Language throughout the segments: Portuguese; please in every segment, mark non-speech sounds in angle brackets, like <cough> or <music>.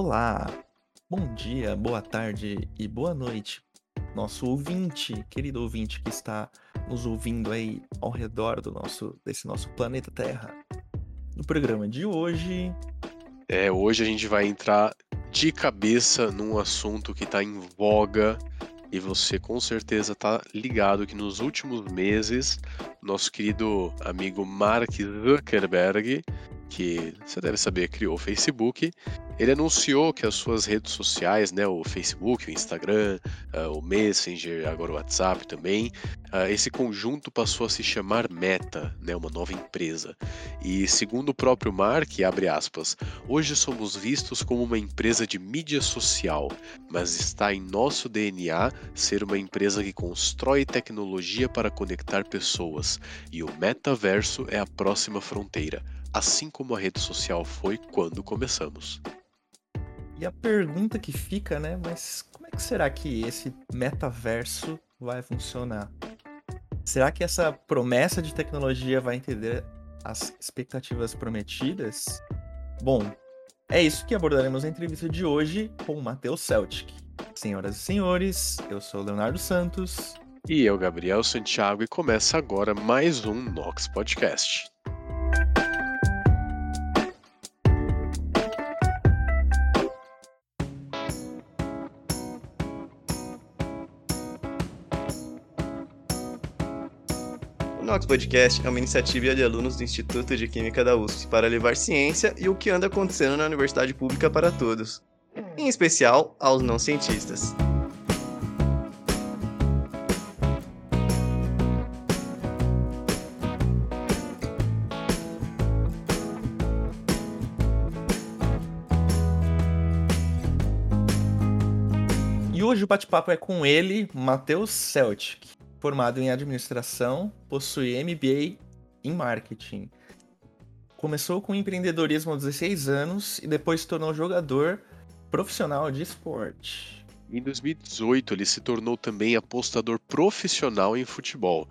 Olá, bom dia, boa tarde e boa noite, nosso ouvinte, querido ouvinte que está nos ouvindo aí ao redor do nosso, desse nosso planeta Terra. No programa de hoje. É, hoje a gente vai entrar de cabeça num assunto que está em voga e você com certeza tá ligado que nos últimos meses, nosso querido amigo Mark Zuckerberg, que você deve saber criou o Facebook, ele anunciou que as suas redes sociais, né, o Facebook, o Instagram, uh, o Messenger, agora o WhatsApp também, uh, esse conjunto passou a se chamar Meta, né, uma nova empresa. E segundo o próprio Mark, abre aspas, hoje somos vistos como uma empresa de mídia social, mas está em nosso DNA ser uma empresa que constrói tecnologia para conectar pessoas, e o metaverso é a próxima fronteira, assim como a rede social foi quando começamos. E a pergunta que fica, né? Mas como é que será que esse metaverso vai funcionar? Será que essa promessa de tecnologia vai entender as expectativas prometidas? Bom, é isso que abordaremos na entrevista de hoje com o Matheus Celtic. Senhoras e senhores, eu sou Leonardo Santos. E eu, Gabriel Santiago, e começa agora mais um Nox Podcast. Nox Podcast é uma iniciativa de alunos do Instituto de Química da USP para levar ciência e o que anda acontecendo na universidade pública para todos, em especial aos não cientistas. E hoje o bate-papo é com ele, Matheus Celtic formado em administração, possui MBA em marketing. Começou com empreendedorismo aos 16 anos e depois se tornou jogador profissional de esporte. Em 2018, ele se tornou também apostador profissional em futebol.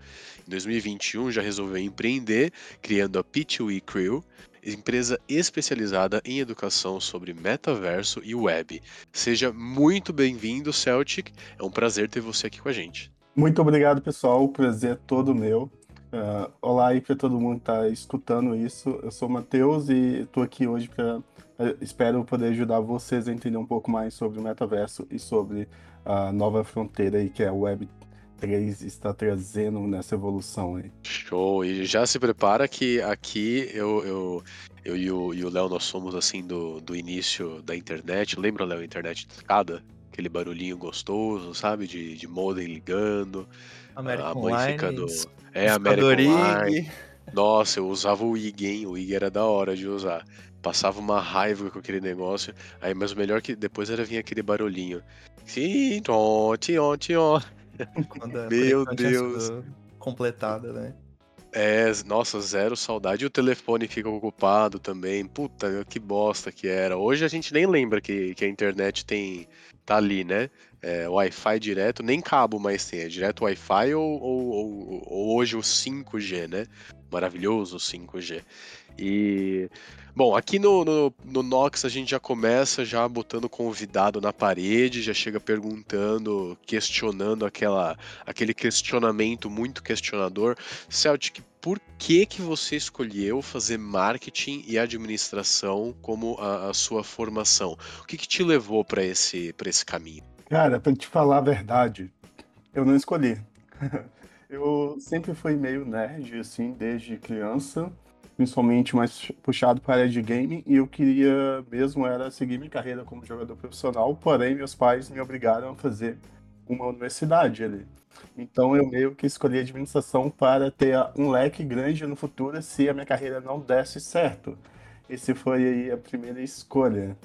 Em 2021, já resolveu empreender, criando a P2E Crew, empresa especializada em educação sobre metaverso e web. Seja muito bem-vindo, Celtic. É um prazer ter você aqui com a gente. Muito obrigado, pessoal. O prazer é todo meu. Uh, olá aí para todo mundo que está escutando isso. Eu sou o Matheus e estou aqui hoje para. Uh, espero poder ajudar vocês a entender um pouco mais sobre o metaverso e sobre a nova fronteira aí que é a Web 3 está trazendo nessa evolução aí. Show! E já se prepara que aqui eu, eu, eu e o Léo nós somos assim do, do início da internet. Lembra, Léo, internet de escada? Aquele barulhinho gostoso, sabe? De, de modem ligando. American a mãe ficando. É, American Line. Nossa, eu usava o IG, hein? O IG era da hora de usar. Passava uma raiva com aquele negócio. Aí, mas o melhor que depois era vir aquele barulhinho. Sim, tchon, tchon, tchon. Meu Deus. Completada, né? É, nossa, zero saudade. E o telefone fica ocupado também. Puta, que bosta que era. Hoje a gente nem lembra que, que a internet tem tá ali, né? É, Wi-Fi direto, nem cabo mais tem, é direto Wi-Fi ou, ou, ou, ou, hoje o 5G, né? Maravilhoso 5G. E bom, aqui no, no, no, Nox a gente já começa já botando convidado na parede, já chega perguntando, questionando aquela, aquele questionamento muito questionador. Celtic, por que que você escolheu fazer marketing e administração como a, a sua formação? O que, que te levou para esse, esse caminho? Cara, para te falar a verdade, eu não escolhi. <laughs> eu sempre fui meio nerd, assim, desde criança principalmente mais puxado para a área de game, e eu queria mesmo era seguir minha carreira como jogador profissional, porém meus pais me obrigaram a fazer uma universidade ali. Então eu meio que escolhi administração para ter um leque grande no futuro se a minha carreira não desse certo. Esse foi aí a primeira escolha.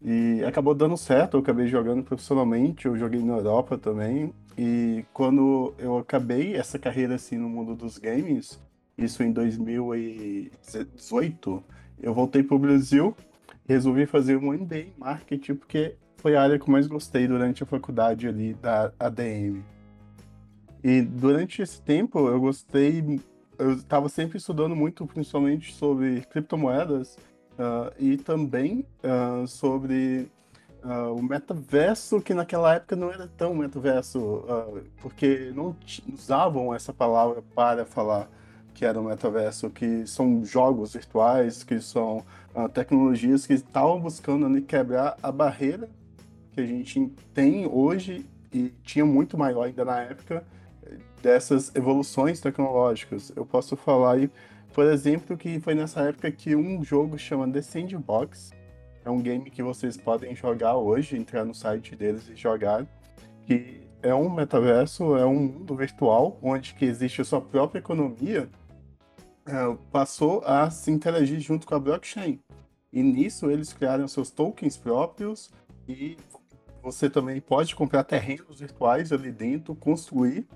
E acabou dando certo, eu acabei jogando profissionalmente, eu joguei na Europa também. E quando eu acabei essa carreira assim no mundo dos games, isso em 2018, eu voltei para o Brasil e resolvi fazer um MBA em marketing, porque foi a área que eu mais gostei durante a faculdade ali da ADM. E durante esse tempo eu gostei, eu estava sempre estudando muito, principalmente sobre criptomoedas, uh, e também uh, sobre uh, o metaverso, que naquela época não era tão metaverso, porque não usavam essa palavra para falar que era o metaverso, que são jogos virtuais, que são tecnologias que estavam buscando quebrar a barreira que a gente tem hoje e tinha muito maior ainda na época dessas evoluções tecnológicas. Eu posso falar aí, por exemplo, que foi nessa época que um jogo chama The Sandbox, é um game que vocês podem jogar hoje, entrar no site deles e jogar, que é um metaverso, é um mundo virtual, onde que existe a sua própria economia, é, passou a se interagir junto com a blockchain. E nisso eles criaram seus tokens próprios e você também pode comprar terrenos virtuais ali dentro, construir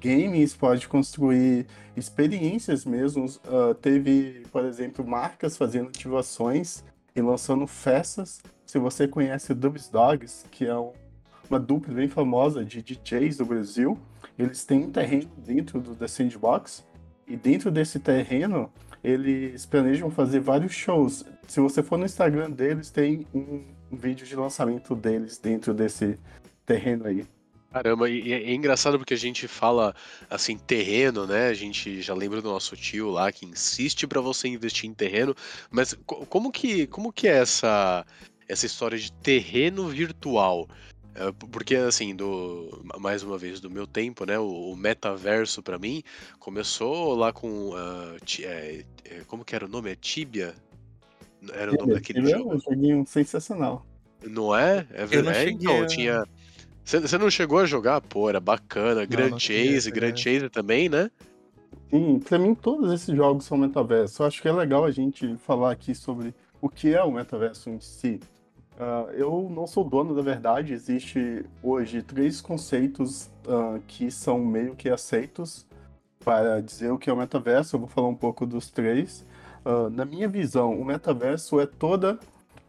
games, pode construir experiências mesmo. Uh, teve, por exemplo, marcas fazendo ativações e lançando festas. Se você conhece Dubs Dogs, que é um, uma dupla bem famosa de DJs do Brasil, eles têm um terreno dentro do The Sandbox. E dentro desse terreno, eles planejam fazer vários shows. Se você for no Instagram deles, tem um vídeo de lançamento deles dentro desse terreno aí. Caramba, e é engraçado porque a gente fala assim, terreno, né? A gente já lembra do nosso tio lá que insiste para você investir em terreno, mas como que, como que é essa, essa história de terreno virtual? É, porque, assim, do mais uma vez, do meu tempo, né? O, o metaverso para mim começou lá com. Uh, é, é, como que era o nome? É Tibia? Era o nome daquele jogo. É um joguinho sensacional. Não é? É verdade. Então, tinha. Você não chegou a jogar? Pô, era bacana. Não, Grand não Chase, Grand Chase também, né? Sim, pra mim todos esses jogos são metaverso. Eu acho que é legal a gente falar aqui sobre o que é o metaverso em si. Uh, eu não sou dono da verdade, existe hoje três conceitos uh, que são meio que aceitos para dizer o que é o metaverso. Eu vou falar um pouco dos três. Uh, na minha visão, o metaverso é toda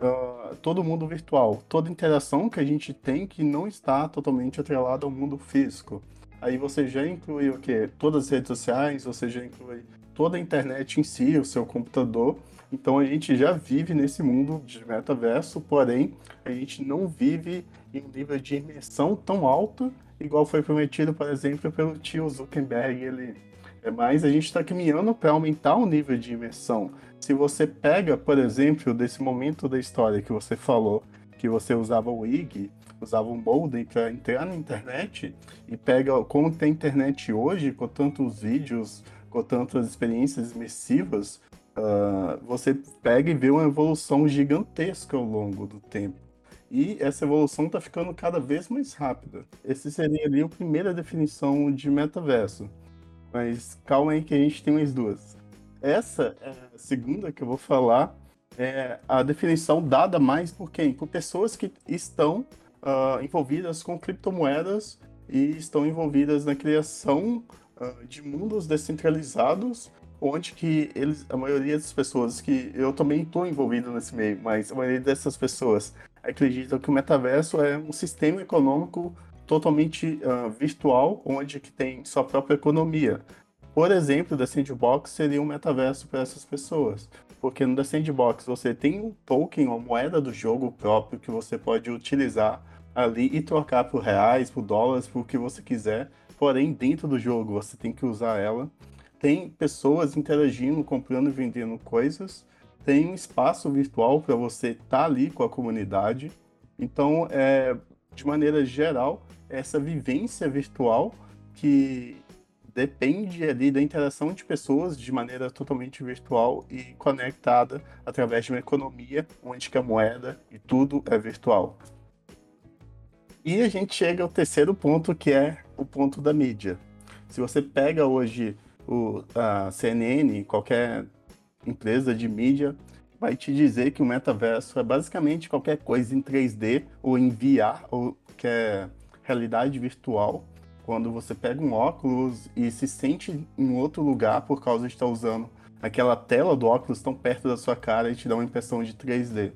uh, todo mundo virtual, toda interação que a gente tem que não está totalmente atrelada ao mundo físico. Aí você já inclui o quê? Todas as redes sociais, você já inclui toda a internet em si, o seu computador. Então a gente já vive nesse mundo de metaverso, porém a gente não vive em um nível de imersão tão alto, igual foi prometido, por exemplo, pelo tio Zuckerberg. Ele é mais a gente está caminhando para aumentar o nível de imersão. Se você pega, por exemplo, desse momento da história que você falou, que você usava o IG, usava um modem para entrar na internet, e pega como tem internet hoje, com tantos vídeos, com tantas experiências imersivas, uh, você pega e vê uma evolução gigantesca ao longo do tempo. E essa evolução está ficando cada vez mais rápida. Esse seria ali a primeira definição de metaverso. Mas calma aí que a gente tem mais duas. Essa é a segunda que eu vou falar é a definição dada mais por quem? Por pessoas que estão uh, envolvidas com criptomoedas e estão envolvidas na criação uh, de mundos descentralizados, onde que eles, a maioria das pessoas que eu também estou envolvido nesse meio, mas a maioria dessas pessoas acreditam que o metaverso é um sistema econômico totalmente uh, virtual, onde que tem sua própria economia. Por exemplo, da Sandbox seria um metaverso para essas pessoas, porque no da Sandbox você tem um token, uma moeda do jogo próprio que você pode utilizar ali e trocar por reais, por dólares, por o que você quiser. Porém, dentro do jogo você tem que usar ela. Tem pessoas interagindo, comprando e vendendo coisas. Tem um espaço virtual para você estar tá ali com a comunidade. Então, é, de maneira geral, essa vivência virtual que depende ali da interação de pessoas de maneira totalmente virtual e conectada através de uma economia onde a moeda e tudo é virtual. E a gente chega ao terceiro ponto, que é o ponto da mídia. Se você pega hoje o, a CNN, qualquer empresa de mídia, vai te dizer que o metaverso é basicamente qualquer coisa em 3D ou em VR, ou que é realidade virtual, quando você pega um óculos e se sente em outro lugar por causa de estar usando aquela tela do óculos tão perto da sua cara e te dá uma impressão de 3D.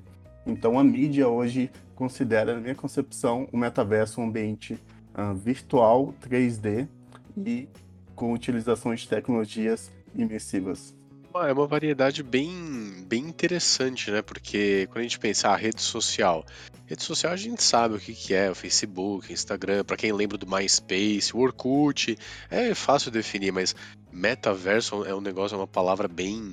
Então a mídia hoje considera, na minha concepção, o metaverso um ambiente uh, virtual 3D e com utilização de tecnologias imersivas. É uma variedade bem, bem interessante, né? Porque quando a gente pensa a ah, rede social, rede social a gente sabe o que, que é, o Facebook, Instagram, para quem lembra do MySpace, o Orkut, é fácil definir, mas metaverso é um negócio, é uma palavra bem,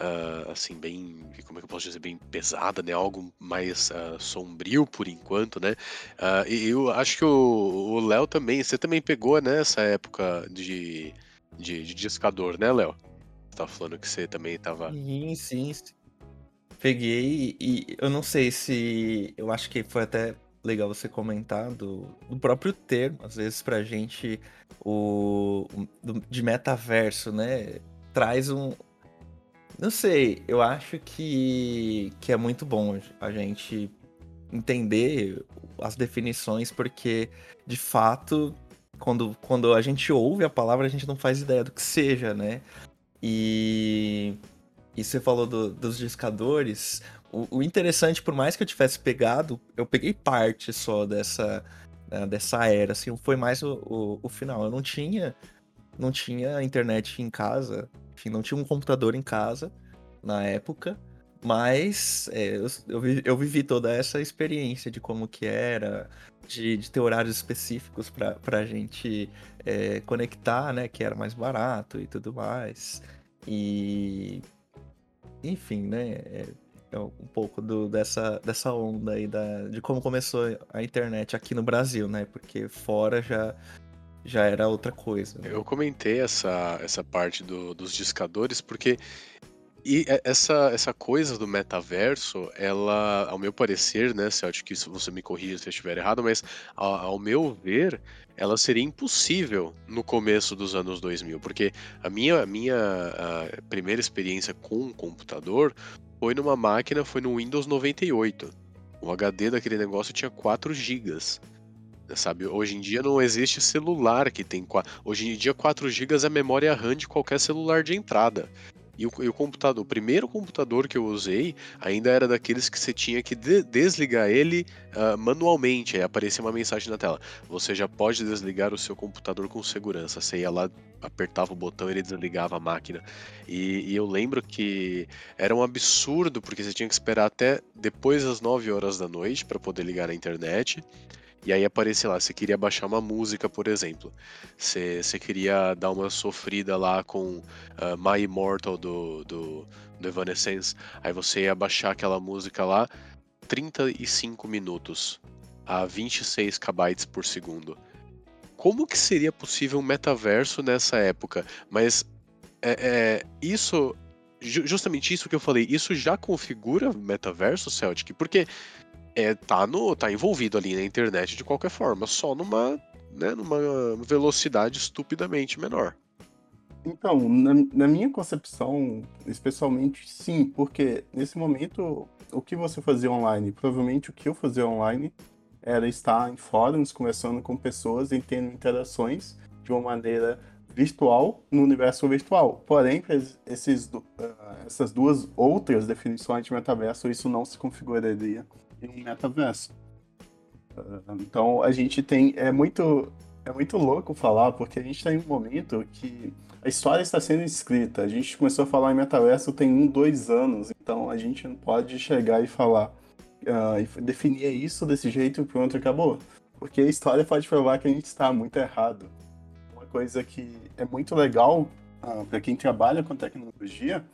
uh, assim, bem, como é que eu posso dizer, bem pesada, né? Algo mais uh, sombrio por enquanto, né? Uh, e eu acho que o Léo também, você também pegou, né, essa época de, de, de discador, né, Léo? Tá falando que você também tava. Sim, sim. Peguei e eu não sei se. Eu acho que foi até legal você comentar do, do próprio termo. Às vezes pra gente, o. De metaverso, né? Traz um. Não sei, eu acho que, que é muito bom a gente entender as definições, porque de fato quando, quando a gente ouve a palavra, a gente não faz ideia do que seja, né? E, e você falou do, dos discadores. O, o, interessante, por mais que eu tivesse pegado, eu peguei parte só dessa, né, dessa era, assim, foi mais o, o, o, final. Eu não tinha, não tinha internet em casa, enfim, não tinha um computador em casa na época, mas é, eu, eu, eu, vivi toda essa experiência de como que era, de, de ter horários específicos para a gente é, conectar, né? Que era mais barato e tudo mais. E. Enfim, né? É, é um pouco do, dessa, dessa onda aí da, de como começou a internet aqui no Brasil, né? Porque fora já, já era outra coisa. Né? Eu comentei essa, essa parte do, dos discadores porque e essa, essa coisa do metaverso, ela, ao meu parecer, né, Celtic, que isso você me corrija se eu estiver errado, mas ao, meu ver, ela seria impossível no começo dos anos 2000, porque a minha, a minha a primeira experiência com um computador foi numa máquina, foi no Windows 98. O HD daquele negócio tinha 4 GB. Sabe, hoje em dia não existe celular que tem. Hoje em dia 4 GB é a memória RAM de qualquer celular de entrada. E o, e o, computador, o primeiro computador que eu usei ainda era daqueles que você tinha que de desligar ele uh, manualmente. Aí aparecia uma mensagem na tela: Você já pode desligar o seu computador com segurança. Você ia lá, apertava o botão e ele desligava a máquina. E, e eu lembro que era um absurdo, porque você tinha que esperar até depois das 9 horas da noite para poder ligar a internet. E aí aparecia lá, você queria baixar uma música, por exemplo. Você, você queria dar uma sofrida lá com uh, My Immortal do, do, do Evanescence. Aí você ia baixar aquela música lá 35 minutos a 26 KB por segundo. Como que seria possível um metaverso nessa época? Mas é, é, isso justamente isso que eu falei, isso já configura metaverso, Celtic? Porque é, tá, no, tá envolvido ali na internet de qualquer forma, só numa, né, numa velocidade estupidamente menor. Então, na, na, minha concepção, especialmente sim, porque nesse momento o que você fazia online, provavelmente o que eu fazia online era estar em fóruns conversando com pessoas e tendo interações de uma maneira virtual no universo virtual. Porém, esses, uh, essas duas outras definições de metaverso, isso não se configuraria em um metaverso. Uh, então a gente tem. É muito, é muito louco falar, porque a gente está em um momento que a história está sendo escrita. A gente começou a falar em metaverso tem um, dois anos, então a gente não pode chegar e falar uh, e definir isso desse jeito e pronto, acabou. Porque a história pode provar que a gente está muito errado. Uma coisa que é muito legal uh, para quem trabalha com tecnologia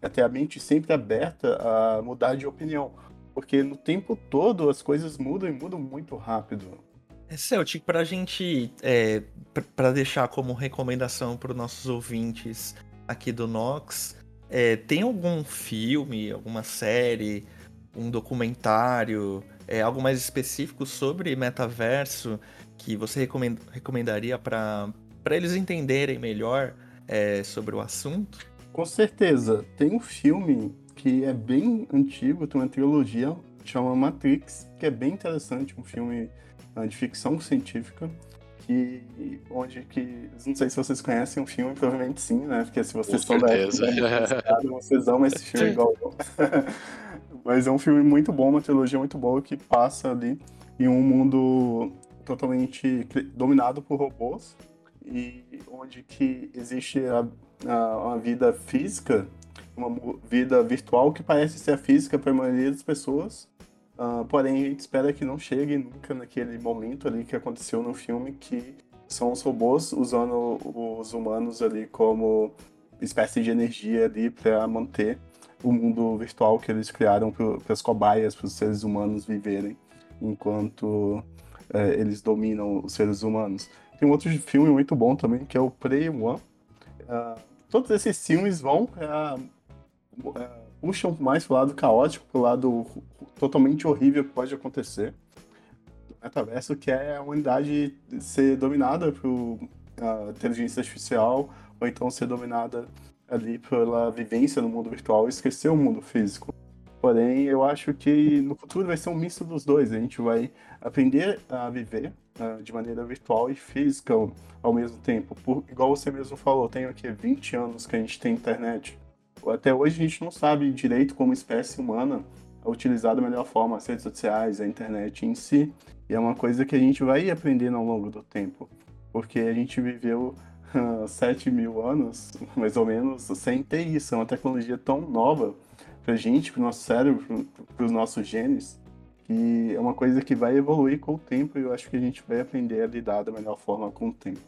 é ter a mente sempre aberta a mudar de opinião. Porque no tempo todo as coisas mudam e mudam muito rápido. É, Celtic, pra gente, é, para deixar como recomendação para os nossos ouvintes aqui do Nox, é, tem algum filme, alguma série, um documentário, é, algo mais específico sobre metaverso que você recomend, recomendaria para eles entenderem melhor é, sobre o assunto? Com certeza. Tem um filme que é bem antigo, tem uma trilogia, chama Matrix, que é bem interessante, um filme uh, de ficção científica, que, onde que, não sei se vocês conhecem o filme, provavelmente sim, né, porque se vocês Com são certeza. da época, vocês amam esse filme igual eu. <laughs> Mas é um filme muito bom, uma trilogia muito boa, que passa ali em um mundo totalmente dominado por robôs, e onde que existe a, a, a vida física uma vida virtual que parece ser a física para a maioria das pessoas. Uh, porém, a gente espera que não chegue nunca naquele momento ali que aconteceu no filme, que são os robôs usando os humanos ali como espécie de energia ali para manter o mundo virtual que eles criaram para as cobaias, para os seres humanos viverem, enquanto é, eles dominam os seres humanos. Tem um outro filme muito bom também, que é o Prey One. Uh, todos esses filmes vão uh, puxam mais pro lado caótico, pro lado totalmente horrível que pode acontecer. O metaverso que é a humanidade ser dominada por inteligência artificial, ou então ser dominada ali pela vivência no mundo virtual e esquecer o mundo físico. Porém, eu acho que no futuro vai ser um misto dos dois. A gente vai aprender a viver uh, de maneira virtual e física ao, ao mesmo tempo. Por, igual você mesmo falou, tem aqui 20 anos que a gente tem internet. Até hoje a gente não sabe direito como espécie humana utilizar da melhor forma as redes sociais, a internet em si. E é uma coisa que a gente vai aprendendo ao longo do tempo. Porque a gente viveu 7 mil anos, mais ou menos, sem ter isso. É uma tecnologia tão nova pra gente, pro nosso cérebro, para os nossos genes, que é uma coisa que vai evoluir com o tempo e eu acho que a gente vai aprender a lidar da melhor forma com o tempo.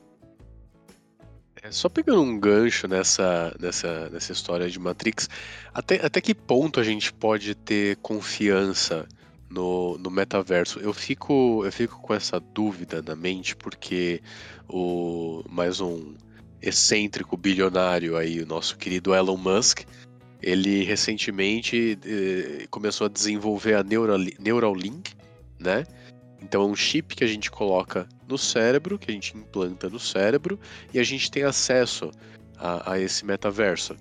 É, só pegando um gancho nessa, nessa, nessa história de Matrix, até, até que ponto a gente pode ter confiança no, no metaverso? Eu fico, eu fico com essa dúvida na mente, porque o mais um excêntrico bilionário aí, o nosso querido Elon Musk, ele recentemente eh, começou a desenvolver a Neuralink, né? Então é um chip que a gente coloca no cérebro, que a gente implanta no cérebro, e a gente tem acesso a, a esse metaverso.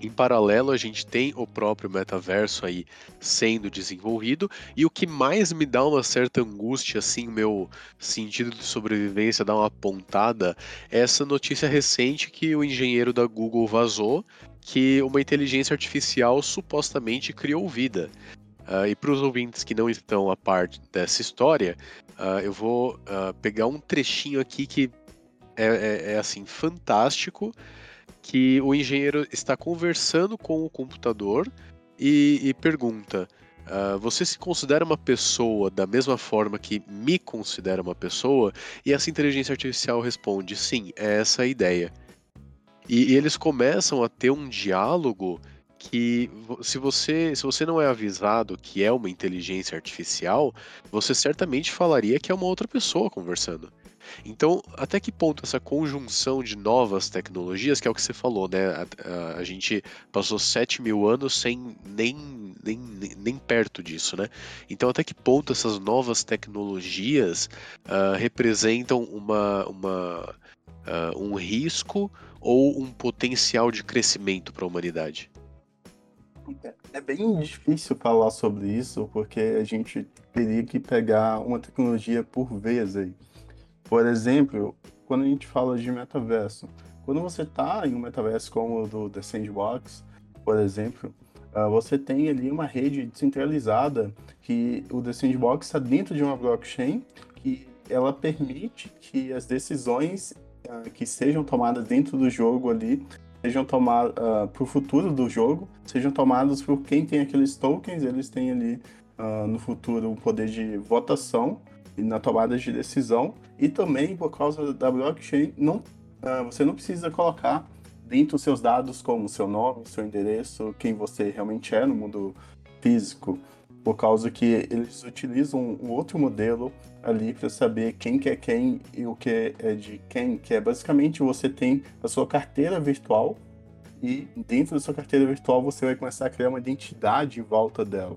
Em paralelo, a gente tem o próprio metaverso aí sendo desenvolvido, e o que mais me dá uma certa angústia, assim, meu sentido de sobrevivência dá uma pontada, é essa notícia recente que o engenheiro da Google vazou, que uma inteligência artificial supostamente criou vida. Uh, e para os ouvintes que não estão a parte dessa história, uh, eu vou uh, pegar um trechinho aqui que é, é, é assim fantástico que o engenheiro está conversando com o computador e, e pergunta: Você se considera uma pessoa da mesma forma que me considera uma pessoa? E essa inteligência artificial responde: Sim, é essa a ideia. E, e eles começam a ter um diálogo que se você se você não é avisado que é uma inteligência artificial, você certamente falaria que é uma outra pessoa conversando. Então, até que ponto essa conjunção de novas tecnologias, que é o que você falou, né? A, a, a gente passou 7 mil anos sem nem, nem, nem perto disso, né? Então, até que ponto essas novas tecnologias uh, representam uma, uma, uh, um risco ou um potencial de crescimento para a humanidade? É bem difícil falar sobre isso, porque a gente teria que pegar uma tecnologia por vez aí. Por exemplo, quando a gente fala de metaverso, quando você está em um metaverso como o do The Sandbox, por exemplo, uh, você tem ali uma rede descentralizada que o The Sandbox está dentro de uma blockchain que ela permite que as decisões uh, que sejam tomadas dentro do jogo ali sejam tomadas uh, para o futuro do jogo, sejam tomadas por quem tem aqueles tokens, eles têm ali uh, no futuro o poder de votação na tomada de decisão. E também por causa da blockchain não uh, você não precisa colocar dentro dos seus dados como seu nome, seu endereço, quem você realmente é no mundo físico, por causa que eles utilizam um outro modelo ali para saber quem que é quem e o que é de quem, que é basicamente você tem a sua carteira virtual e dentro da sua carteira virtual você vai começar a criar uma identidade em volta dela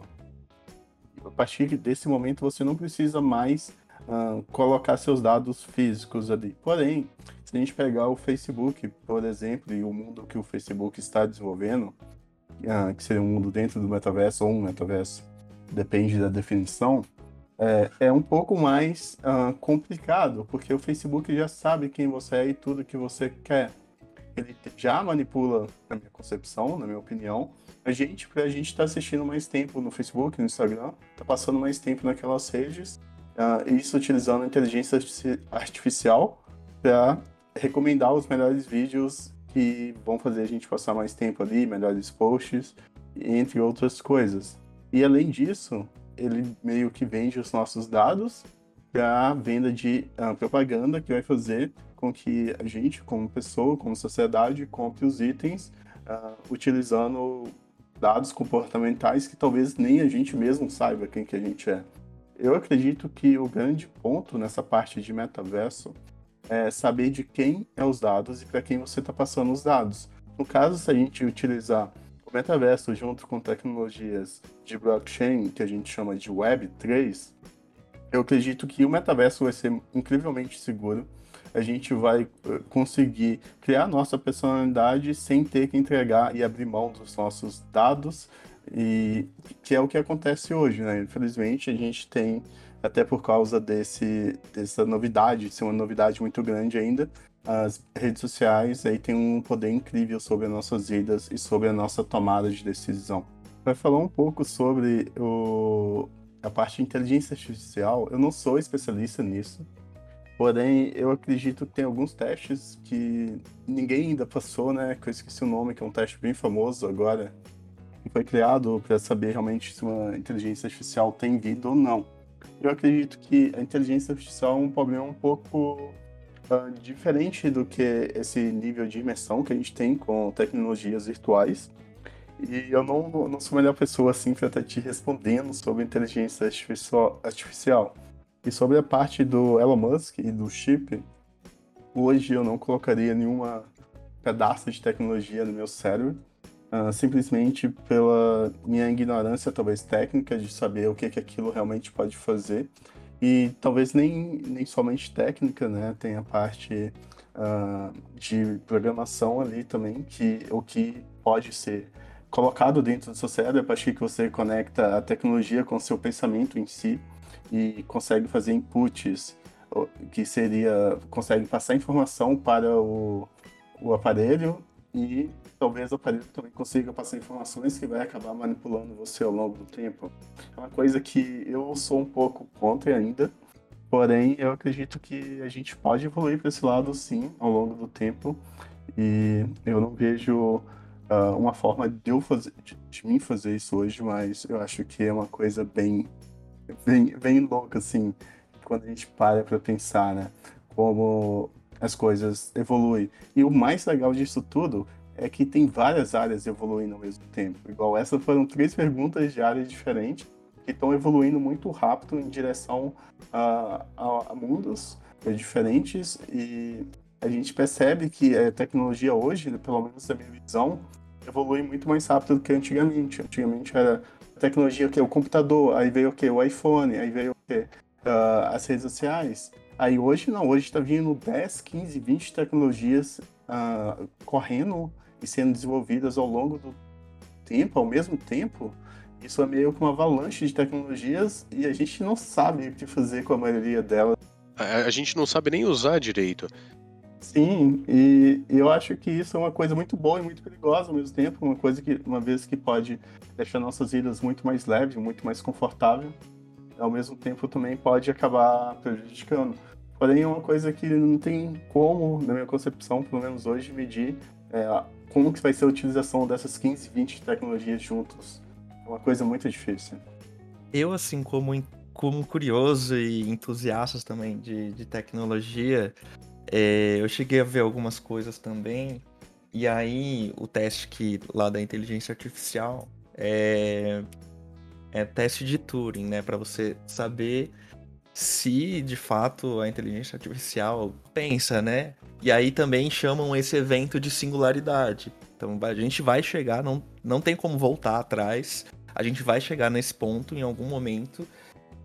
a partir desse momento você não precisa mais uh, colocar seus dados físicos ali. Porém, se a gente pegar o Facebook, por exemplo, e o mundo que o Facebook está desenvolvendo, uh, que seria um mundo dentro do metaverso ou um metaverso, depende da definição, é, é um pouco mais uh, complicado, porque o Facebook já sabe quem você é e tudo que você quer. Ele já manipula, na minha concepção, na minha opinião, a gente, pra gente estar tá assistindo mais tempo no Facebook, no Instagram, tá passando mais tempo naquelas redes, uh, isso utilizando a inteligência artificial para recomendar os melhores vídeos que vão fazer a gente passar mais tempo ali, melhores posts, entre outras coisas. E além disso, ele meio que vende os nossos dados para venda de uh, propaganda que vai fazer com que a gente, como pessoa, como sociedade, compre os itens uh, utilizando dados comportamentais que talvez nem a gente mesmo saiba quem que a gente é. Eu acredito que o grande ponto nessa parte de metaverso é saber de quem é os dados e para quem você está passando os dados. No caso, se a gente utilizar o metaverso junto com tecnologias de blockchain, que a gente chama de Web3, eu acredito que o metaverso vai ser incrivelmente seguro. A gente vai eh, conseguir criar nossa personalidade sem ter que entregar e abrir mão dos nossos dados, e que é o que acontece hoje, né? Infelizmente, a gente tem, até por causa desse, dessa novidade, ser uma novidade muito grande ainda, as redes sociais aí têm um poder incrível sobre as nossas vidas e sobre a nossa tomada de decisão. Para falar um pouco sobre o, a parte de inteligência artificial, eu não sou especialista nisso, porém eu acredito que tem alguns testes que ninguém ainda passou, né? Que eu esqueci o nome, que é um teste bem famoso agora, que foi criado para saber realmente se uma inteligência artificial tem vida ou não. Eu acredito que a inteligência artificial é um problema um pouco uh, diferente do que esse nível de imersão que a gente tem com tecnologias virtuais. E eu não, não sou a melhor pessoa assim para estar te respondendo sobre inteligência artificial. E sobre a parte do Elon Musk e do chip, hoje eu não colocaria nenhuma pedaço de tecnologia no meu cérebro, uh, simplesmente pela minha ignorância, talvez técnica, de saber o que, que aquilo realmente pode fazer. E talvez nem, nem somente técnica, né? Tem a parte uh, de programação ali também, que o que pode ser colocado dentro do seu cérebro, a partir que você conecta a tecnologia com o seu pensamento em si e consegue fazer inputs, que seria, consegue passar informação para o, o aparelho e talvez o aparelho também consiga passar informações que vai acabar manipulando você ao longo do tempo. É uma coisa que eu sou um pouco contra ainda, porém eu acredito que a gente pode evoluir para esse lado sim ao longo do tempo e eu não vejo uh, uma forma de eu fazer, de, de mim fazer isso hoje, mas eu acho que é uma coisa bem, bem, bem louca, assim, quando a gente para para pensar, né? Como as coisas evoluem. E o mais legal disso tudo é que tem várias áreas evoluindo ao mesmo tempo. Igual essa foram três perguntas de áreas diferentes que estão evoluindo muito rápido em direção a, a, a mundos diferentes e a gente percebe que a tecnologia hoje, pelo menos na minha visão, evolui muito mais rápido do que antigamente. Antigamente era a tecnologia, que? O computador, aí veio o que? O iPhone, aí veio o que? Uh, as redes sociais. Aí hoje não, hoje está vindo 10, 15, 20 tecnologias uh, correndo e sendo desenvolvidas ao longo do tempo, ao mesmo tempo. Isso é meio que uma avalanche de tecnologias e a gente não sabe o que fazer com a maioria delas. A, a gente não sabe nem usar direito. Sim, e eu acho que isso é uma coisa muito boa e muito perigosa ao mesmo tempo, uma coisa que, uma vez que pode deixar nossas vidas muito mais leves, muito mais confortável, ao mesmo tempo também pode acabar prejudicando. Porém, é uma coisa que não tem como, na minha concepção, pelo menos hoje, medir é, como que vai ser a utilização dessas 15, 20 tecnologias juntos. É uma coisa muito difícil. Eu, assim, como, como curioso e entusiasta também de, de tecnologia, é, eu cheguei a ver algumas coisas também. E aí, o teste que lá da inteligência artificial é, é teste de Turing, né? Para você saber se de fato a inteligência artificial pensa, né? E aí também chamam esse evento de singularidade. Então a gente vai chegar, não, não tem como voltar atrás. A gente vai chegar nesse ponto em algum momento.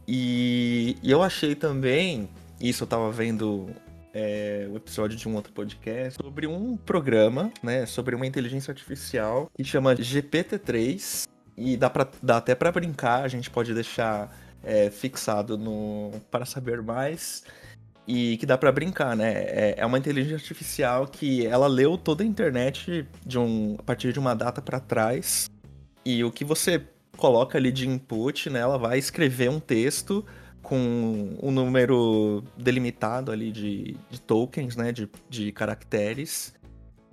E, e eu achei também, isso eu tava vendo é, o episódio de um outro podcast sobre um programa, né, sobre uma inteligência artificial que chama GPT-3 e dá, pra, dá até para brincar, a gente pode deixar é, fixado no para saber mais e que dá para brincar, né? É, é, uma inteligência artificial que ela leu toda a internet de um, a partir de uma data para trás e o que você coloca ali de input, né? Ela vai escrever um texto com um número delimitado ali de, de tokens, né, de, de caracteres.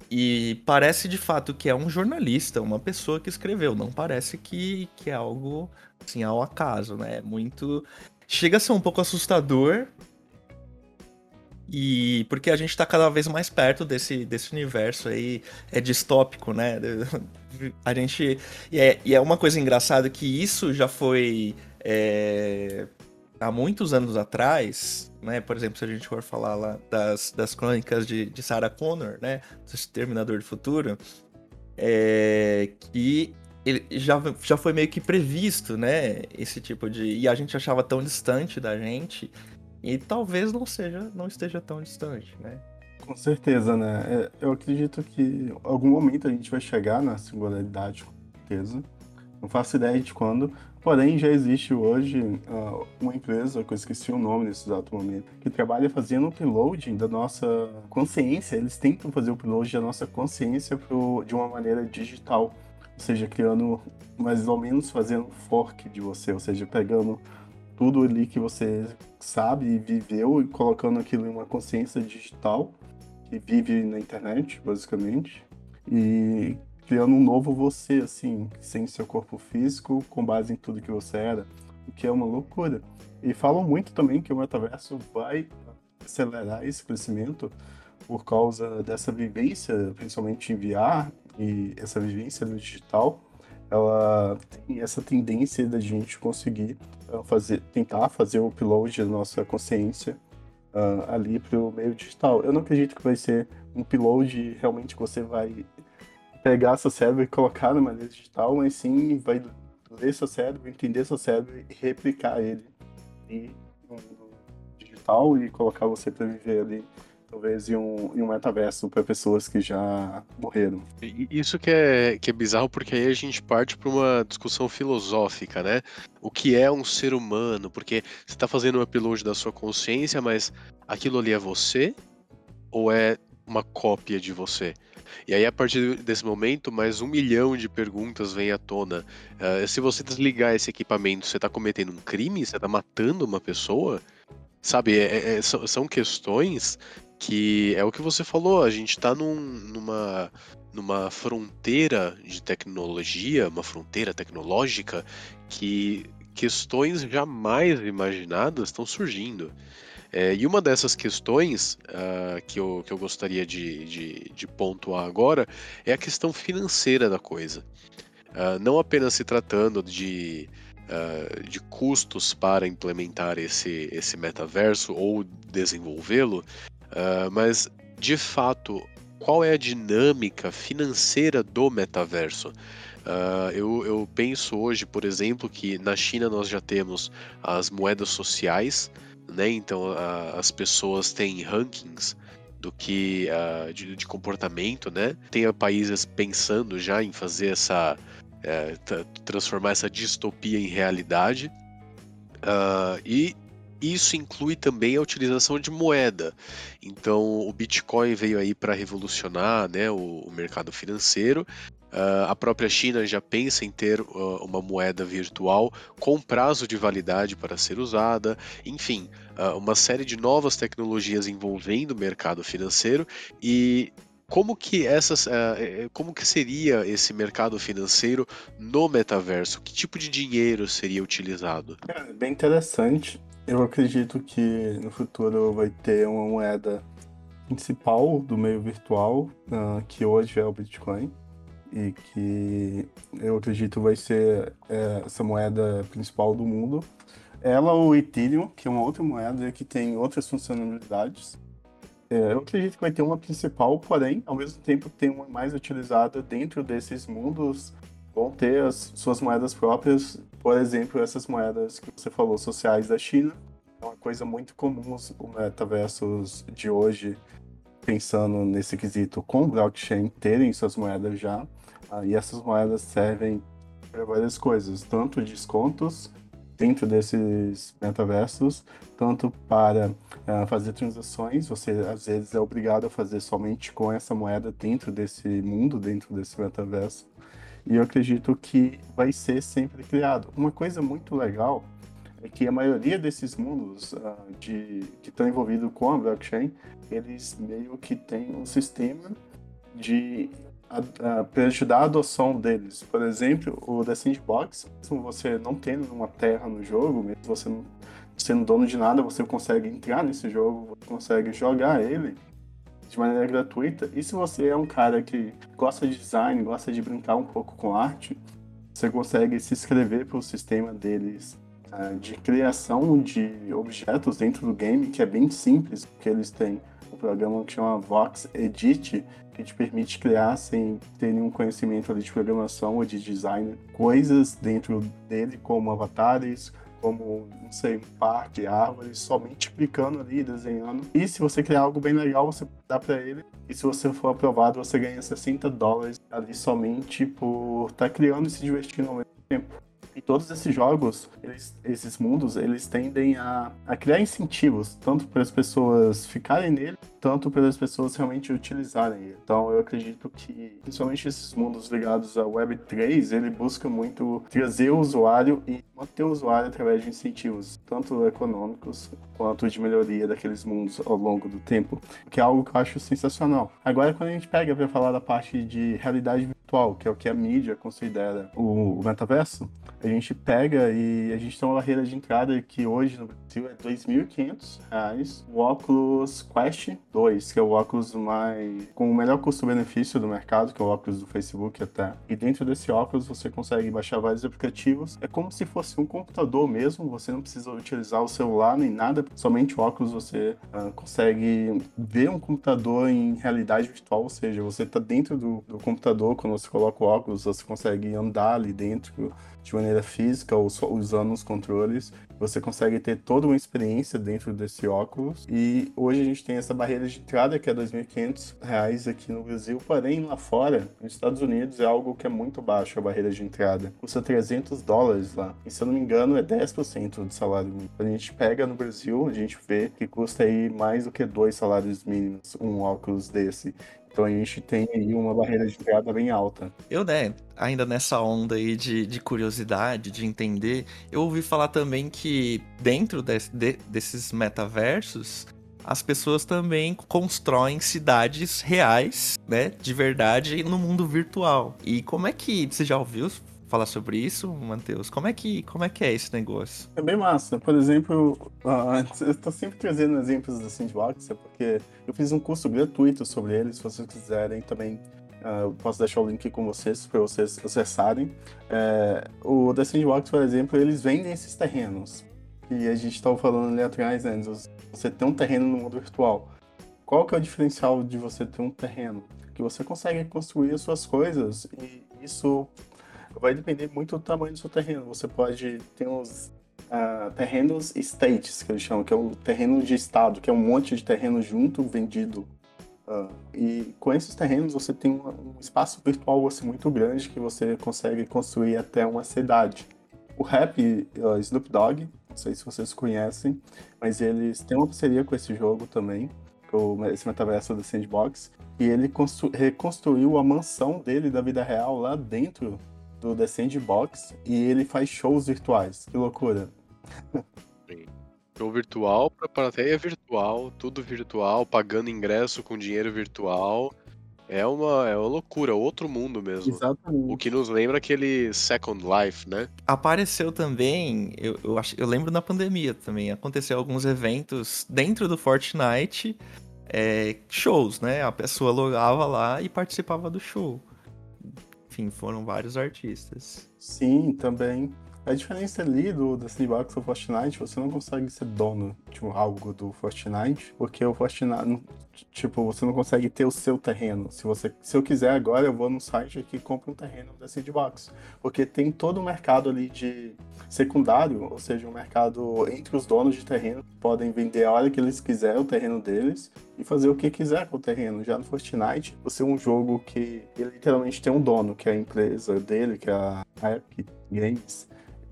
e parece de fato que é um jornalista, uma pessoa que escreveu, não parece que, que é algo assim ao acaso, né? É muito. Chega a ser um pouco assustador. E porque a gente tá cada vez mais perto desse, desse universo aí, é distópico, né? <laughs> A gente. E é, e é uma coisa engraçada que isso já foi. É, há muitos anos atrás, né? Por exemplo, se a gente for falar lá das, das crônicas de, de Sarah Connor, né? Do Exterminador do Futuro, é, que ele já, já foi meio que previsto, né? Esse tipo de. E a gente achava tão distante da gente. E talvez não seja, não esteja tão distante, né? Com certeza, né? É, eu acredito que em algum momento a gente vai chegar na singularidade, com certeza. Não faço ideia de quando, Porém, já existe hoje uh, uma empresa, que eu esqueci o nome nesse exato momento, que trabalha fazendo o upload da nossa consciência. Eles tentam fazer o upload da nossa consciência pro, de uma maneira digital. Ou seja, criando, mais ou menos fazendo fork de você. Ou seja, pegando tudo ali que você sabe e viveu e colocando aquilo em uma consciência digital que vive na internet, basicamente. E criando um novo você, assim, sem seu corpo físico, com base em tudo que você era, o que é uma loucura. E falam muito também que o metaverso vai acelerar esse crescimento por causa dessa vivência, principalmente em VR, e essa vivência no digital, ela tem essa tendência da gente conseguir fazer, tentar fazer o upload da nossa consciência uh, ali para o meio digital. Eu não acredito que vai ser um upload realmente que você vai pegar seu cérebro e colocar numa maneira digital, mas sim vai ler seu cérebro, entender seu cérebro e replicar ele um digital e colocar você para viver ali talvez em um, em um metaverso para pessoas que já morreram. Isso que é, que é bizarro, porque aí a gente parte para uma discussão filosófica, né? O que é um ser humano? Porque você está fazendo um upload da sua consciência, mas aquilo ali é você? Ou é uma cópia de você? E aí, a partir desse momento, mais um milhão de perguntas vem à tona. Uh, se você desligar esse equipamento, você está cometendo um crime? Você está matando uma pessoa? Sabe, é, é, são questões que é o que você falou, a gente está num, numa, numa fronteira de tecnologia, uma fronteira tecnológica que questões jamais imaginadas estão surgindo. É, e uma dessas questões uh, que, eu, que eu gostaria de, de, de, pontuar agora é a questão financeira da coisa. Uh, não apenas se tratando de, uh, de custos para implementar esse, esse metaverso ou desenvolvê-lo, mas de fato, qual é a dinâmica financeira do metaverso? Uh, eu, eu, penso hoje, por exemplo, que na China nós já temos as moedas sociais, né? Então a, as pessoas têm rankings do que uh, de, de, comportamento, né? Tem países pensando já em fazer essa é, transformar essa distopia em realidade uh, e isso inclui também a utilização de moeda. Então, o Bitcoin veio aí para revolucionar né, o, o, mercado financeiro Uh, a própria China já pensa em ter uh, uma moeda virtual com prazo de validade para ser usada, enfim, uh, uma série de novas tecnologias envolvendo o mercado financeiro e como que essas, eh, como que seria esse mercado financeiro no metaverso? Que tipo de dinheiro seria utilizado? É bem interessante. Eu acredito que no futuro vai ter uma moeda principal do meio virtual, que hoje é o Bitcoin e que eu acredito vai ser é, essa moeda principal do mundo. Ela ou Ethereum, que é uma outra moeda que tem outras funcionalidades. É, eu acredito que vai ter uma principal, porém, ao mesmo tempo tem uma mais utilizada dentro desses mundos, vão ter as suas moedas próprias, por exemplo, essas moedas que você falou, sociais da China. É uma coisa muito comum os metaversos de hoje pensando nesse quesito com blockchain terem suas moedas já. Ah, e essas moedas servem para várias coisas, tanto descontos dentro desses metaversos, tanto para uh, fazer transações, você às vezes é obrigado a fazer somente com essa moeda dentro desse mundo, dentro desse metaverso. E eu acredito que vai ser sempre criado. Uma coisa muito legal é que a maioria desses mundos uh, de, que estão envolvidos com a blockchain, eles meio que têm um sistema de para ajudar a adoção deles. Por exemplo, o The Sandbox, mesmo você não tendo uma terra no jogo, mesmo você não sendo dono de nada, você consegue entrar nesse jogo, você consegue jogar ele de maneira gratuita. E se você é um cara que gosta de design, gosta de brincar um pouco com arte, você consegue se inscrever para o sistema deles uh, de criação de objetos dentro do game, que é bem simples, porque eles têm um programa que chama Vox Edit, que te permite criar sem ter nenhum conhecimento de programação ou de design, coisas dentro dele, como avatares, como, não sei, um parque, árvores, somente clicando ali, desenhando. E se você criar algo bem legal, você dá para ele. E se você for aprovado, você ganha 60 dólares ali somente por estar tá criando e se divertindo ao mesmo tempo. E todos esses jogos, eles, esses mundos, eles tendem a, a criar incentivos, tanto para as pessoas ficarem nele, tanto para as pessoas realmente utilizarem ele. Então eu acredito que, principalmente esses mundos ligados à Web3, ele busca muito trazer o usuário e manter o usuário através de incentivos, tanto econômicos quanto de melhoria daqueles mundos ao longo do tempo, que é algo que eu acho sensacional. Agora, quando a gente pega para falar da parte de realidade virtual, que é o que a mídia considera o metaverso, a gente pega e a gente tem uma barreira de entrada que hoje no Brasil é R$ 2.500 o óculos Quest 2, que é o óculos mais com o melhor custo-benefício do mercado, que é o óculos do Facebook até. E dentro desse óculos você consegue baixar vários aplicativos. É como se fosse um computador mesmo, você não precisa utilizar o celular nem nada, somente o óculos você uh, consegue ver um computador em realidade virtual, ou seja, você está dentro do, do computador, quando você coloca o óculos, você consegue andar ali dentro de maneira física ou só usando os controles. Você consegue ter toda uma experiência dentro desse óculos. E hoje a gente tem essa barreira de entrada que é R$ 2.500 aqui no Brasil, porém lá fora, nos Estados Unidos, é algo que é muito baixo a barreira de entrada. Custa 300 dólares lá. E se eu não me engano, é 10% do salário mínimo. A gente pega no Brasil, a gente vê que custa aí mais do que dois salários mínimos um óculos desse. Então a gente tem aí uma barreira de entrada bem alta. Eu, né, ainda nessa onda aí de, de curiosidade, de entender, eu ouvi falar também que dentro de, de, desses metaversos, as pessoas também constroem cidades reais, né, de verdade, no mundo virtual. E como é que você já ouviu falar sobre isso, Matheus? Como é que como é que é esse negócio? É bem massa. Por exemplo, uh, eu estou sempre trazendo exemplos da Sandbox, porque eu fiz um curso gratuito sobre ele. Se vocês quiserem também, uh, eu posso deixar o link com vocês para vocês acessarem. É, o The Sandbox, por exemplo, eles vendem esses terrenos. E a gente estava falando ali atrás, né? Você tem um terreno no mundo virtual. Qual que é o diferencial de você ter um terreno? Que você consegue construir as suas coisas e isso vai depender muito do tamanho do seu terreno. Você pode ter uns uh, terrenos states, que eles chamam, que é o terreno de estado, que é um monte de terreno junto vendido. Uh, e com esses terrenos você tem um, um espaço virtual assim, muito grande que você consegue construir até uma cidade. O rap uh, Snoop Dogg, não sei se vocês conhecem, mas eles têm uma parceria com esse jogo também, com esse metaverso da Sandbox, e ele reconstruiu a mansão dele da vida real lá dentro do The Sandbox e ele faz shows virtuais. Que loucura. Sim. Show virtual, pra plateia virtual, tudo virtual, pagando ingresso com dinheiro virtual. É uma, é uma loucura, outro mundo mesmo. Exatamente. O que nos lembra aquele Second Life, né? Apareceu também, eu, eu, acho, eu lembro na pandemia também, aconteceu alguns eventos dentro do Fortnite, é, shows, né? A pessoa logava lá e participava do show enfim, foram vários artistas. Sim, também. A diferença ali do, da Sandbox ou Fortnite, você não consegue ser dono de algo do Fortnite, porque o Fortnite, tipo, você não consegue ter o seu terreno. Se você, se eu quiser agora, eu vou no site aqui e compro um terreno da Sandbox, porque tem todo o mercado ali de secundário, ou seja, um mercado entre os donos de terreno, podem vender a hora que eles quiserem o terreno deles e fazer o que quiser com o terreno. Já no Fortnite, você é um jogo que literalmente tem um dono, que é a empresa dele, que é a Epic Games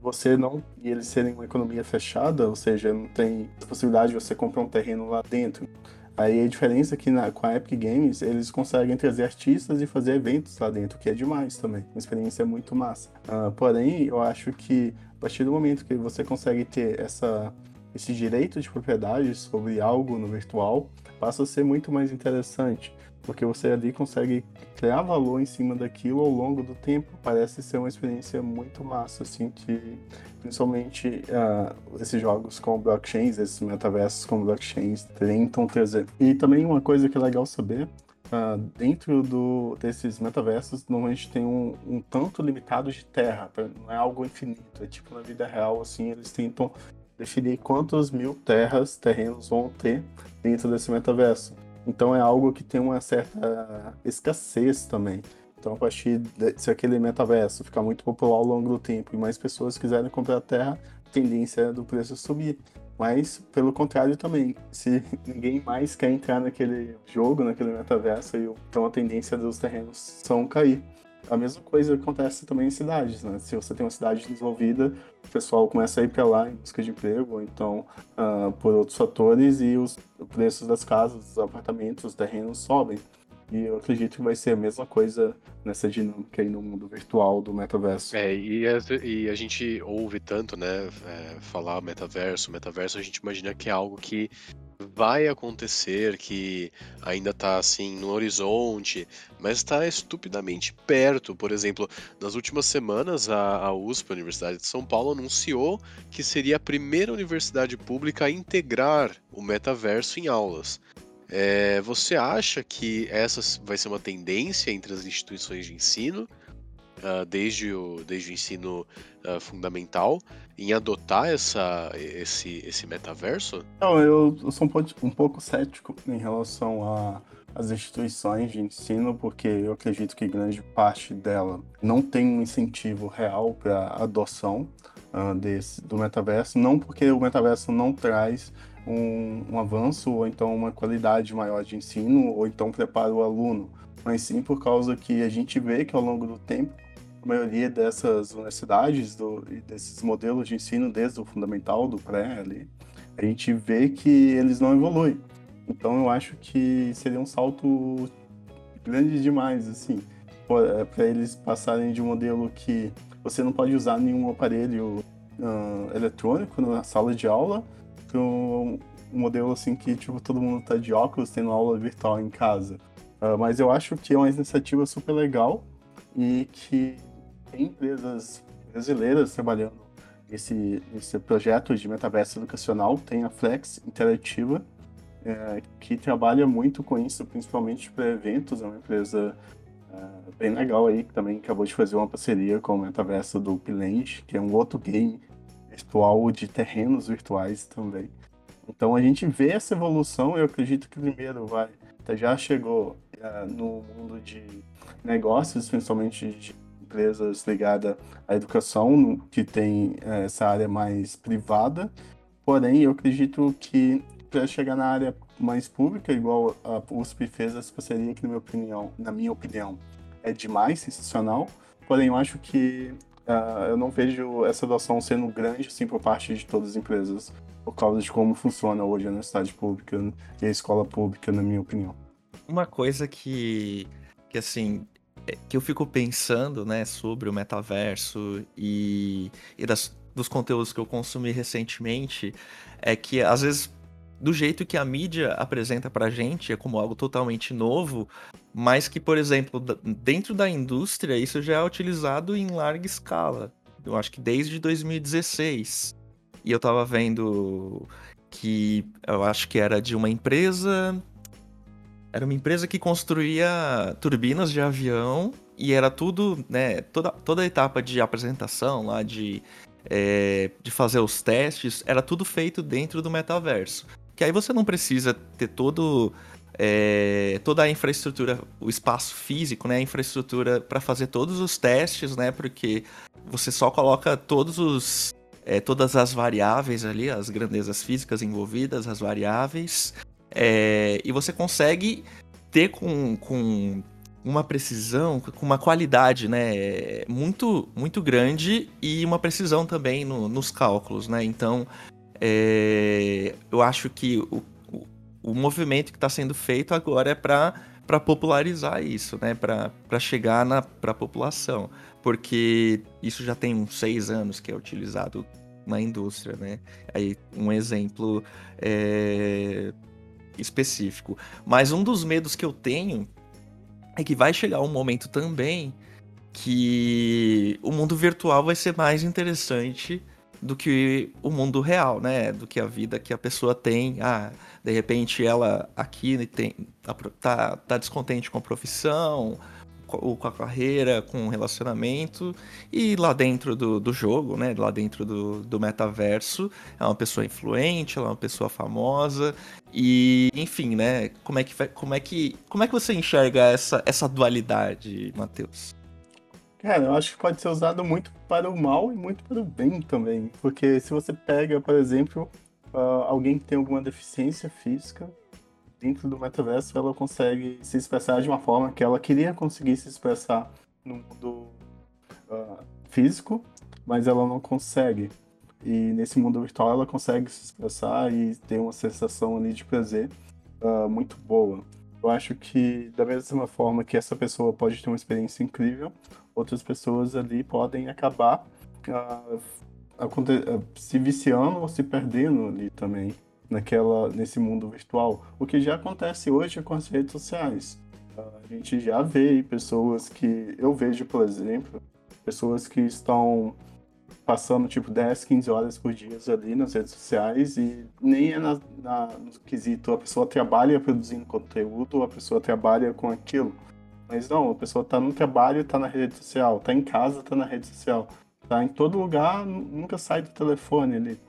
você não. E eles serem uma economia fechada, ou seja, não tem possibilidade de você comprar um terreno lá dentro. Aí a diferença é que na, com a Epic Games eles conseguem trazer artistas e fazer eventos lá dentro, que é demais também. Uma experiência muito massa. Uh, porém, eu acho que a partir do momento que você consegue ter essa esse direito de propriedade sobre algo no virtual passa a ser muito mais interessante, porque você ali consegue criar valor em cima daquilo ao longo do tempo. Parece ser uma experiência muito massa, assim, que principalmente uh, esses jogos com blockchains, esses metaversos com blockchains tentam trazer. E também uma coisa que é legal saber Uh, dentro do, desses metaversos, normalmente tem um, um, tanto limitado de terra, não é algo infinito. É tipo na vida real, assim, eles tentam definir quantos mil terras, terrenos vão ter dentro desse metaverso. Então é algo que tem uma certa escassez também. Então, a partir de, se aquele metaverso ficar muito popular ao longo do tempo e mais pessoas quiserem comprar a terra, a tendência é do preço subir. Mas, pelo contrário também, se <laughs> ninguém mais quer entrar naquele jogo, naquele metaverso, então a tendência dos terrenos são cair. A mesma coisa acontece também em cidades, né? Se você tem uma cidade desenvolvida, o pessoal começa a ir para lá em busca de emprego, ou então uh, por outros fatores, e os preços das casas, dos apartamentos, dos terrenos sobem. E eu acredito que vai ser a mesma coisa nessa dinâmica aí no mundo virtual do metaverso. É, e a, e a gente ouve tanto, né, é, falar metaverso, metaverso, a gente imagina que é algo que vai acontecer, que ainda está assim no horizonte, mas está estupidamente perto. Por exemplo, nas últimas semanas, a, a USP, a Universidade de São Paulo, anunciou que seria a primeira universidade pública a integrar o metaverso em aulas. É, você acha que essa vai ser uma tendência entre as instituições de ensino, uh, desde, o, desde o ensino uh, fundamental, em adotar essa, esse, esse metaverso? Não, eu, eu sou um pouco, um pouco cético em relação às instituições de ensino, porque eu acredito que grande parte dela não tem um incentivo real para adoção uh, desse, do metaverso, não porque o metaverso não traz um, um, avanço ou então uma qualidade maior de ensino ou então prepara o aluno, mas sim por causa que a gente vê que ao longo do tempo a maioria dessas universidades do, e desses modelos de ensino desde o fundamental do pré ali, a gente vê que eles não evoluem. Então eu acho que seria um salto grande demais assim para eles passarem de um modelo que você não pode usar nenhum aparelho uh, eletrônico na sala de aula um, um modelo assim que tipo todo mundo tá de óculos tendo aula virtual em casa. Uh, mas eu acho que é uma iniciativa super legal e que tem empresas brasileiras trabalhando nesse, nesse projeto de metaverso educacional. Tem a Flex Interativa, é, que trabalha muito com isso, principalmente para eventos. É uma empresa é, bem legal aí, que também acabou de fazer uma parceria com o metaverso do Upland, que é um outro game virtual de terrenos virtuais também. Então a gente vê essa evolução, eu acredito que primeiro vai, já chegou uh, no mundo de negócios, principalmente de empresas ligadas à educação, que tem uh, essa área mais privada. Porém, eu acredito que para chegar na área mais pública, igual a USP fez essa parceria, que na minha opinião, na minha opinião, é demais, sensacional. Porém, eu acho que uh, eu não vejo essa adoção sendo grande assim por parte de todas as empresas, por causa de como funciona hoje a universidade pública e a escola pública, na minha opinião. Uma coisa que, que assim, é, que eu fico pensando, né, sobre o metaverso e, e das, dos conteúdos que eu consumi recentemente, é que às vezes do jeito que a mídia apresenta pra gente, é como algo totalmente novo, mas que, por exemplo, dentro da indústria, isso já é utilizado em larga escala. Eu acho que desde 2016. E eu tava vendo que eu acho que era de uma empresa. Era uma empresa que construía turbinas de avião e era tudo, né? Toda, toda a etapa de apresentação lá, de, é, de fazer os testes, era tudo feito dentro do metaverso. Que aí você não precisa ter todo é, toda a infraestrutura, o espaço físico, né, a infraestrutura para fazer todos os testes, né, porque você só coloca todos os é, todas as variáveis ali, as grandezas físicas envolvidas, as variáveis, é, e você consegue ter com, com uma precisão, com uma qualidade, né, muito muito grande e uma precisão também no, nos cálculos, né, então é, eu acho que o, o, o movimento que está sendo feito agora é para para popularizar isso, né? Para chegar na pra população. Porque isso já tem uns seis anos que é utilizado na indústria, né? Aí um exemplo é, específico. Mas um dos medos que eu tenho é que vai chegar um momento também que o mundo virtual vai ser mais interessante do que o mundo real, né? Do que a vida que a pessoa tem. Ah, de repente ela aqui tem, tá, tá, tá descontente com a profissão, com a carreira, com o relacionamento, e lá dentro do, do jogo, né, lá dentro do, do metaverso, é uma pessoa influente, ela é uma pessoa famosa, e enfim, né, como é que, como é que, como é que você enxerga essa, essa dualidade, Matheus? Cara, eu acho que pode ser usado muito para o mal e muito para o bem também, porque se você pega, por exemplo, uh, alguém que tem alguma deficiência física, dentro do metaverso ela consegue se expressar de uma forma que ela queria conseguir se expressar no mundo uh, físico, mas ela não consegue. E nesse mundo virtual ela consegue se expressar e ter uma sensação ali de prazer uh, muito boa. Eu acho que da mesma forma que essa pessoa pode ter uma experiência incrível, outras pessoas ali podem acabar uh, se viciando ou se perdendo ali também naquela, nesse mundo virtual. O que já acontece hoje com as redes sociais. A gente já vê pessoas que. Eu vejo, por exemplo, pessoas que estão passando tipo 10, 15 horas por dia ali nas redes sociais e nem é na, na, no quesito a pessoa trabalha produzindo conteúdo, a pessoa trabalha com aquilo. Mas não, a pessoa está no trabalho, está na rede social, está em casa, está na rede social, está em todo lugar, nunca sai do telefone ali.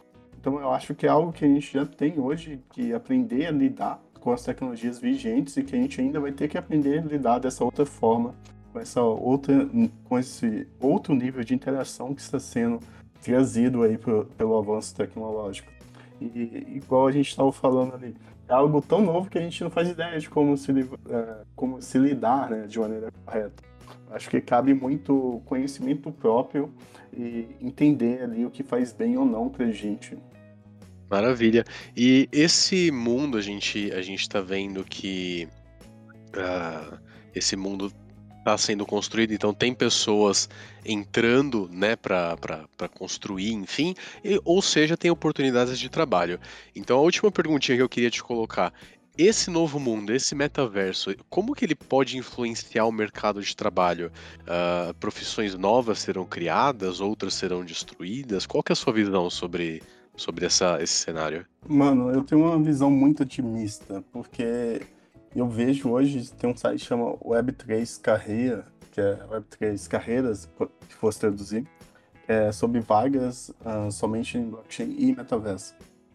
Então eu acho que é algo que a gente já tem hoje que aprender a lidar com as tecnologias vigentes e que a gente ainda vai ter que aprender a lidar dessa outra forma, com essa outra, com esse outro nível de interação que está sendo trazido aí pro, pelo avanço tecnológico. E igual a gente estava falando ali, é algo tão novo que a gente não faz ideia de como se, é, como se lidar né, de maneira correta. Acho que cabe muito conhecimento próprio e entender ali o que faz bem ou não para a gente. Maravilha. E esse mundo, a gente, a gente tá vendo que uh, esse mundo está sendo construído, então tem pessoas entrando, né, para construir, enfim, e, ou seja, tem oportunidades de trabalho. Então a última perguntinha que eu queria te colocar, esse novo mundo, esse metaverso, como que ele pode influenciar o mercado de trabalho? Uh, profissões novas serão criadas, outras serão destruídas? Qual que é a sua visão sobre, sobre essa, esse cenário? Mano, eu tenho uma visão muito otimista, porque eu vejo hoje, tem um site que chama Web3 Carreira, que é Web3 Carreiras, que fosse traduzir, é sobre vagas uh, somente em blockchain e metaverso.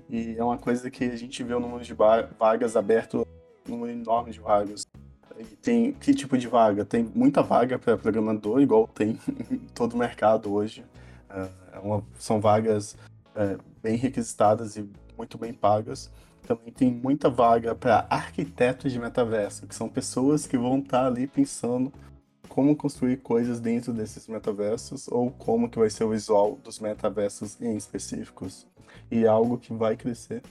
E é uma coisa que a gente vê no número de vagas aberto, um número enorme de vagas. E tem que tipo de vaga? Tem muita vaga para programador, igual tem <laughs> em todo o mercado hoje. Uh, é uma, são vagas é, bem requisitadas e muito bem pagas. Também tem muita vaga para arquitetos de metaverso, que são pessoas que vão estar tá ali pensando como construir coisas dentro desses metaversos ou como que vai ser o visual dos metaversos em específicos. E é algo que vai crescer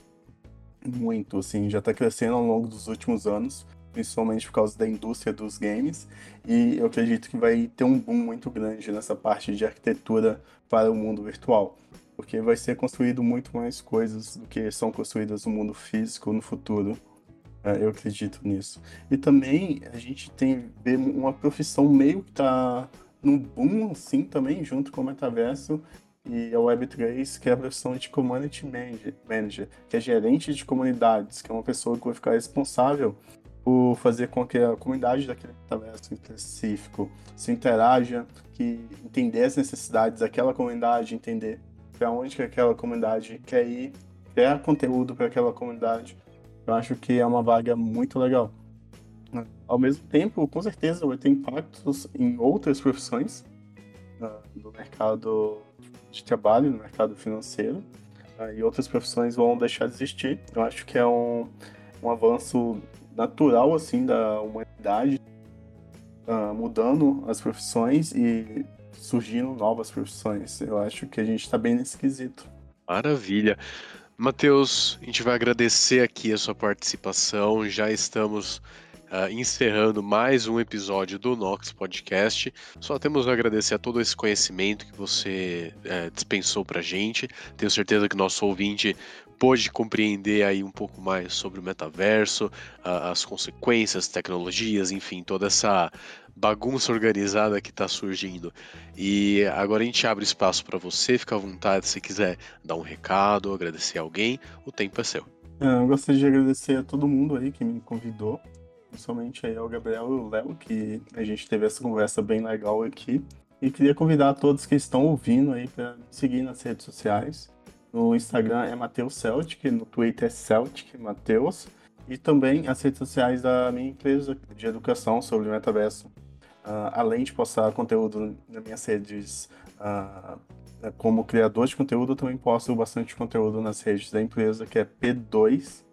muito, assim, já está crescendo ao longo dos últimos anos, principalmente por causa da indústria dos games, e eu acredito que vai ter um boom muito grande nessa parte de arquitetura para o mundo virtual porque vai ser construído muito mais coisas do que são construídas no mundo físico no futuro. É, eu acredito nisso. E também a gente tem uma profissão meio que está num boom assim também, junto com o metaverso e a Web3, que é a profissão de Community Manager, que é gerente de comunidades, que é uma pessoa que vai ficar responsável por fazer com que a comunidade daquele metaverso específico se interaja, que entender as necessidades daquela comunidade, entender para onde que aquela comunidade quer ir, criar conteúdo para aquela comunidade. Eu acho que é uma vaga muito legal. Ao mesmo tempo, com certeza vai ter impactos em outras profissões uh, no mercado de trabalho, no mercado financeiro, uh, e outras profissões vão deixar de existir. Eu acho que é um, um avanço natural assim da humanidade, uh, mudando as profissões e surgindo novas profissões. Eu acho que a gente está bem nesse quesito. Maravilha. Matheus, a gente vai agradecer aqui a sua participação. Já estamos uh, encerrando mais um episódio do Nox Podcast. Só temos a agradecer a todo esse conhecimento que você uh, dispensou para gente. Tenho certeza que nosso ouvinte pôde compreender aí um pouco mais sobre o metaverso, uh, as consequências, tecnologias, enfim, toda essa bagunça organizada que está surgindo. E agora a gente abre espaço para você, fica à vontade se quiser dar um recado, agradecer alguém, o tempo é seu. É, eu gostaria de agradecer a todo mundo aí que me convidou, principalmente aí ao Gabriel e ao Léo, que a gente teve essa conversa bem legal aqui. E queria convidar todos que estão ouvindo aí para seguir nas redes sociais. No Instagram é Mateus Celtic, no Twitter é Celtic Mateus. E também as redes sociais da minha empresa de educação sobre o metaverso. Uh, além de postar conteúdo nas minhas redes uh, como criador de conteúdo, eu também posto bastante conteúdo nas redes da empresa, que é P2E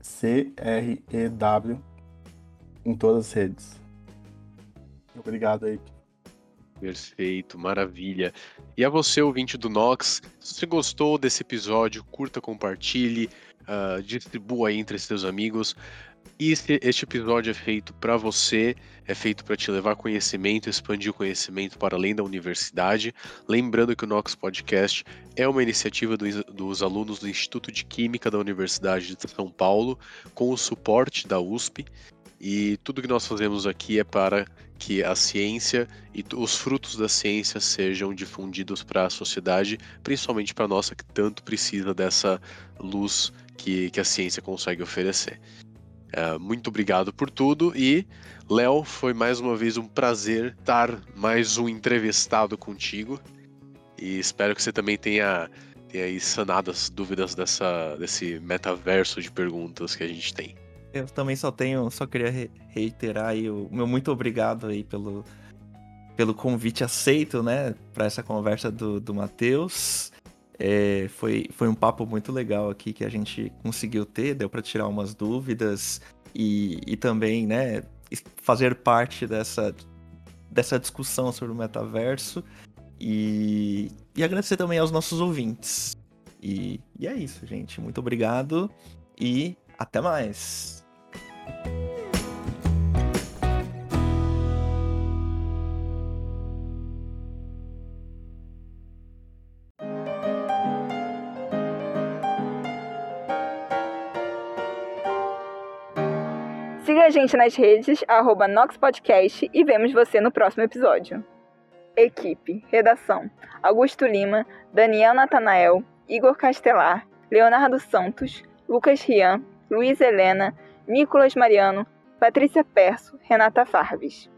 C-R-E-W em todas as redes. Obrigado aí. Perfeito, maravilha. E a você, ouvinte do Nox, se você gostou desse episódio, curta, compartilhe, uh, distribua entre seus amigos. E este episódio é feito para você, é feito para te levar conhecimento, expandir o conhecimento para além da universidade. Lembrando que o Nox Podcast é uma iniciativa do, dos alunos do Instituto de Química da Universidade de São Paulo, com o suporte da USP. E tudo que nós fazemos aqui é para que a ciência e os frutos da ciência sejam difundidos para a sociedade, principalmente para a nossa que tanto precisa dessa luz que, que a ciência consegue oferecer. Uh, muito obrigado por tudo e Léo, foi mais uma vez um prazer estar mais um entrevistado contigo e espero que você também tenha, tenha sanado as dúvidas dessa, desse metaverso de perguntas que a gente tem. Eu também só tenho, só queria reiterar aí o meu muito obrigado aí pelo, pelo convite aceito, né, para essa conversa do, do Matheus. É, foi, foi um papo muito legal aqui que a gente conseguiu ter, deu para tirar umas dúvidas e, e também, né, fazer parte dessa, dessa discussão sobre o metaverso e, e agradecer também aos nossos ouvintes. E, e é isso, gente. Muito obrigado e até mais. Gente nas redes, arroba NoxPodcast e vemos você no próximo episódio. Equipe, redação, Augusto Lima, Daniel Natanael, Igor Castelar, Leonardo Santos, Lucas Rian, Luiz Helena, Nicolas Mariano, Patrícia Perso, Renata Farves.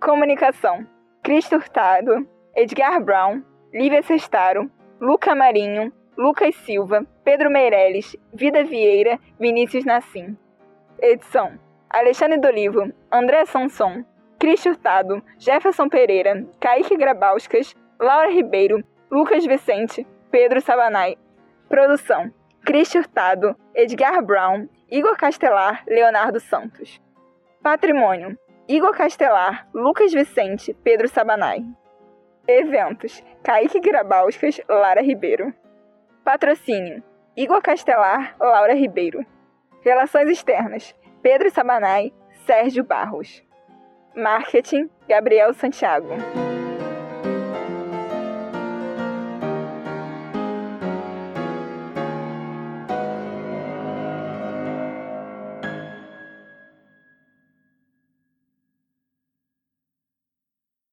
Comunicação, Cristo Hurtado, Edgar Brown, Lívia Sestaro, Luca Marinho, Lucas Silva, Pedro Meirelles, Vida Vieira, Vinícius Nassim. Edição Alexandre Dolivo, André Sanson, Cris Hurtado, Jefferson Pereira, Kaique Grabauskas, Laura Ribeiro, Lucas Vicente, Pedro Sabanai. Produção: Cris Hurtado, Edgar Brown, Igor Castelar, Leonardo Santos. Patrimônio: Igor Castelar, Lucas Vicente, Pedro Sabanai. Eventos: Kaique Grabauskas, Lara Ribeiro. Patrocínio: Igor Castelar, Laura Ribeiro. Relações externas: Pedro Sabanai, Sérgio Barros. Marketing, Gabriel Santiago.